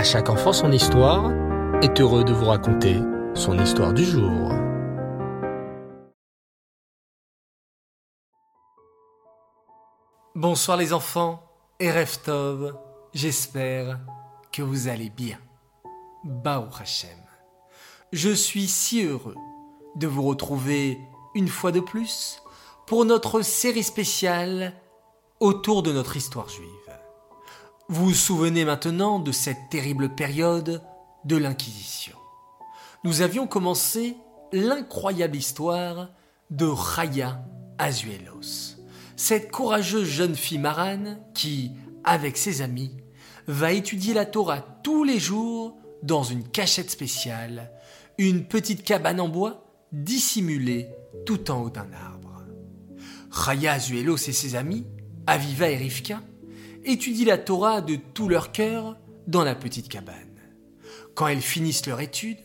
À chaque enfant son histoire est heureux de vous raconter son histoire du jour. Bonsoir les enfants et Reftov, j'espère que vous allez bien. Bao Hashem. Je suis si heureux de vous retrouver une fois de plus pour notre série spéciale autour de notre histoire juive. Vous vous souvenez maintenant de cette terrible période de l'Inquisition. Nous avions commencé l'incroyable histoire de Chaya Azuelos, cette courageuse jeune fille marane qui, avec ses amis, va étudier la Torah tous les jours dans une cachette spéciale, une petite cabane en bois dissimulée tout en haut d'un arbre. Chaya Azuelos et ses amis, Aviva et Rivka, étudient la Torah de tout leur cœur dans la petite cabane. Quand elles finissent leur étude,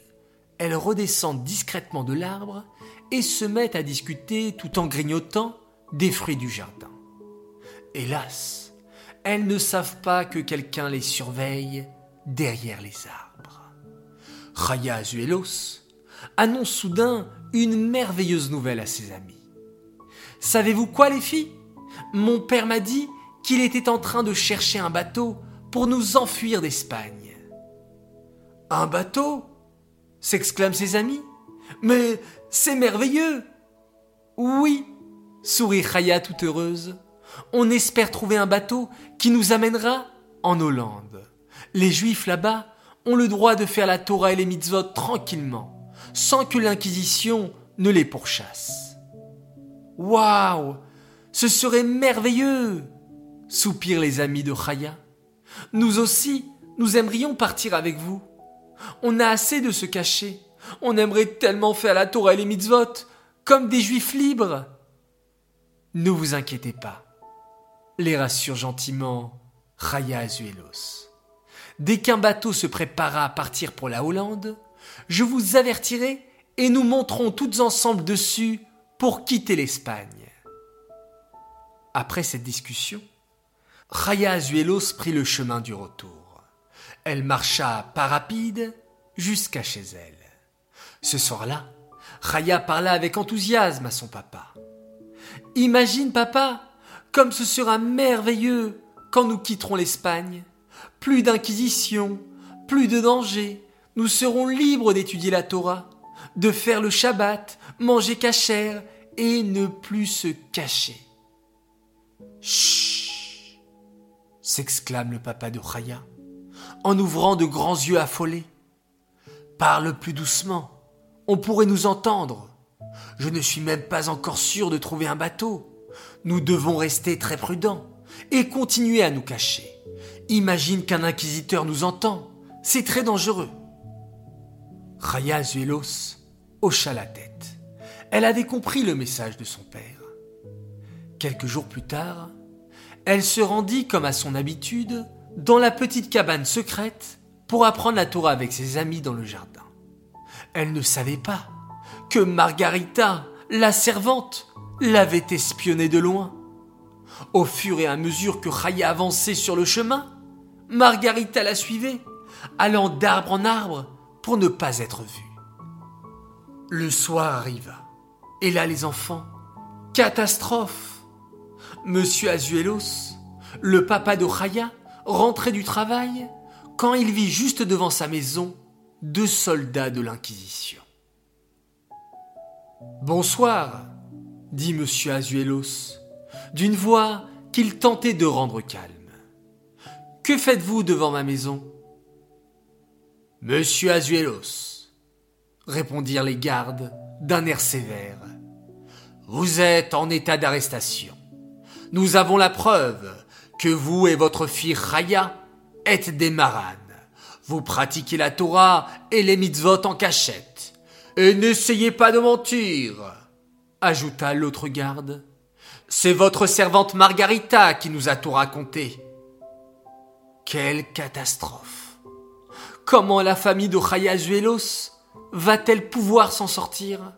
elles redescendent discrètement de l'arbre et se mettent à discuter tout en grignotant des fruits du jardin. Hélas, elles ne savent pas que quelqu'un les surveille derrière les arbres. Raya Azuelos annonce soudain une merveilleuse nouvelle à ses amis. Savez-vous quoi les filles? Mon père m'a dit qu'il était en train de chercher un bateau pour nous enfuir d'Espagne. Un bateau? s'exclament ses amis. Mais c'est merveilleux. Oui, sourit Chaya toute heureuse. On espère trouver un bateau qui nous amènera en Hollande. Les Juifs là-bas ont le droit de faire la Torah et les mitzvot tranquillement, sans que l'Inquisition ne les pourchasse. Waouh Ce serait merveilleux soupirent les amis de Chaya. Nous aussi, nous aimerions partir avec vous. On a assez de se cacher. On aimerait tellement faire la Torah et les mitzvot, comme des juifs libres. Ne vous inquiétez pas, les rassure gentiment Chaya Azuelos. Dès qu'un bateau se préparera à partir pour la Hollande, je vous avertirai et nous monterons toutes ensemble dessus pour quitter l'Espagne. Après cette discussion, Raya Azuelos prit le chemin du retour. Elle marcha pas rapide jusqu'à chez elle. Ce soir-là, Raya parla avec enthousiasme à son papa. Imagine, papa, comme ce sera merveilleux quand nous quitterons l'Espagne. Plus d'inquisition, plus de danger. Nous serons libres d'étudier la Torah, de faire le Shabbat, manger cachère et ne plus se cacher. Chut s'exclame le papa de Chaya, en ouvrant de grands yeux affolés. Parle plus doucement, on pourrait nous entendre. Je ne suis même pas encore sûr de trouver un bateau. Nous devons rester très prudents et continuer à nous cacher. Imagine qu'un inquisiteur nous entend. C'est très dangereux. Raya Zuelos hocha la tête. Elle avait compris le message de son père. Quelques jours plus tard, elle se rendit comme à son habitude dans la petite cabane secrète pour apprendre la Torah avec ses amis dans le jardin. Elle ne savait pas que Margarita, la servante, l'avait espionnée de loin. Au fur et à mesure que Raya avançait sur le chemin, Margarita la suivait, allant d'arbre en arbre pour ne pas être vue. Le soir arriva, et là les enfants, catastrophe Monsieur Azuelos, le papa de Chaya, rentrait du travail quand il vit juste devant sa maison deux soldats de l'Inquisition. Bonsoir, dit monsieur Azuelos, d'une voix qu'il tentait de rendre calme. Que faites-vous devant ma maison? Monsieur Azuelos, répondirent les gardes d'un air sévère, vous êtes en état d'arrestation. Nous avons la preuve que vous et votre fille Raya êtes des maranes. Vous pratiquez la Torah et les mitzvot en cachette. Et n'essayez pas de mentir, ajouta l'autre garde. C'est votre servante Margarita qui nous a tout raconté. Quelle catastrophe. Comment la famille de Zuelos va-t-elle pouvoir s'en sortir?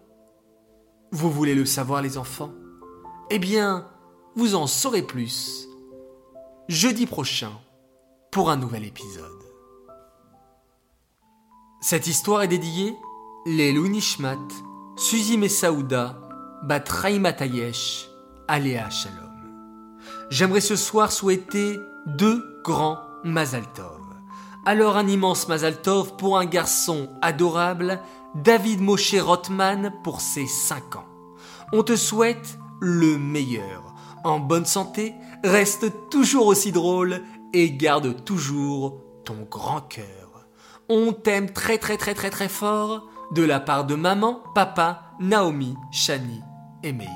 Vous voulez le savoir les enfants? Eh bien, vous en saurez plus jeudi prochain pour un nouvel épisode. Cette histoire est dédiée les Nishmat, Suzy Messaouda, Bat Matayesh, Aléa Shalom. J'aimerais ce soir souhaiter deux grands Mazaltov. Alors un immense Mazaltov pour un garçon adorable, David Moshe Rothman pour ses 5 ans. On te souhaite le meilleur. En bonne santé, reste toujours aussi drôle et garde toujours ton grand cœur. On t'aime très très très très très fort de la part de maman, papa, Naomi, Shani et Meir.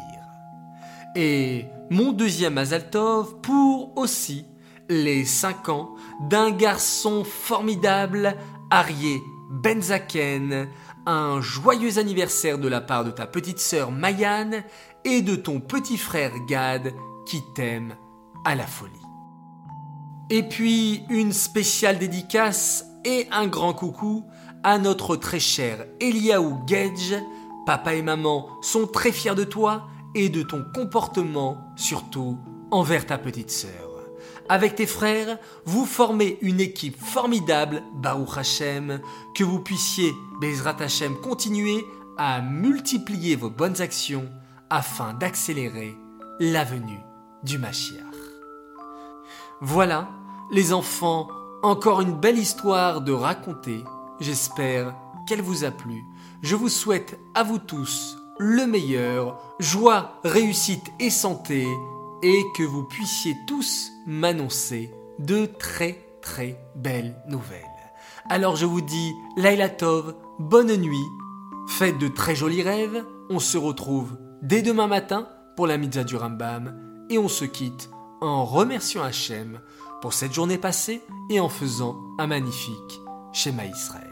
Et mon deuxième Azaltov pour aussi les 5 ans d'un garçon formidable, Arié Benzaken, un joyeux anniversaire de la part de ta petite sœur Mayan et de ton petit frère Gad qui t'aime à la folie. Et puis une spéciale dédicace et un grand coucou à notre très cher Eliaou Gedge. Papa et maman sont très fiers de toi et de ton comportement, surtout envers ta petite sœur. Avec tes frères, vous formez une équipe formidable, Baruch Hashem, que vous puissiez, Bezrat Hashem, continuer à multiplier vos bonnes actions afin d'accélérer la venue du Mashiach. Voilà, les enfants, encore une belle histoire de raconter. J'espère qu'elle vous a plu. Je vous souhaite à vous tous le meilleur, joie, réussite et santé, et que vous puissiez tous m'annoncer de très très belles nouvelles. Alors je vous dis Laila Tov, bonne nuit, faites de très jolis rêves, on se retrouve dès demain matin pour la mitzvah du Rambam, et on se quitte en remerciant Hachem pour cette journée passée et en faisant un magnifique schéma Israël.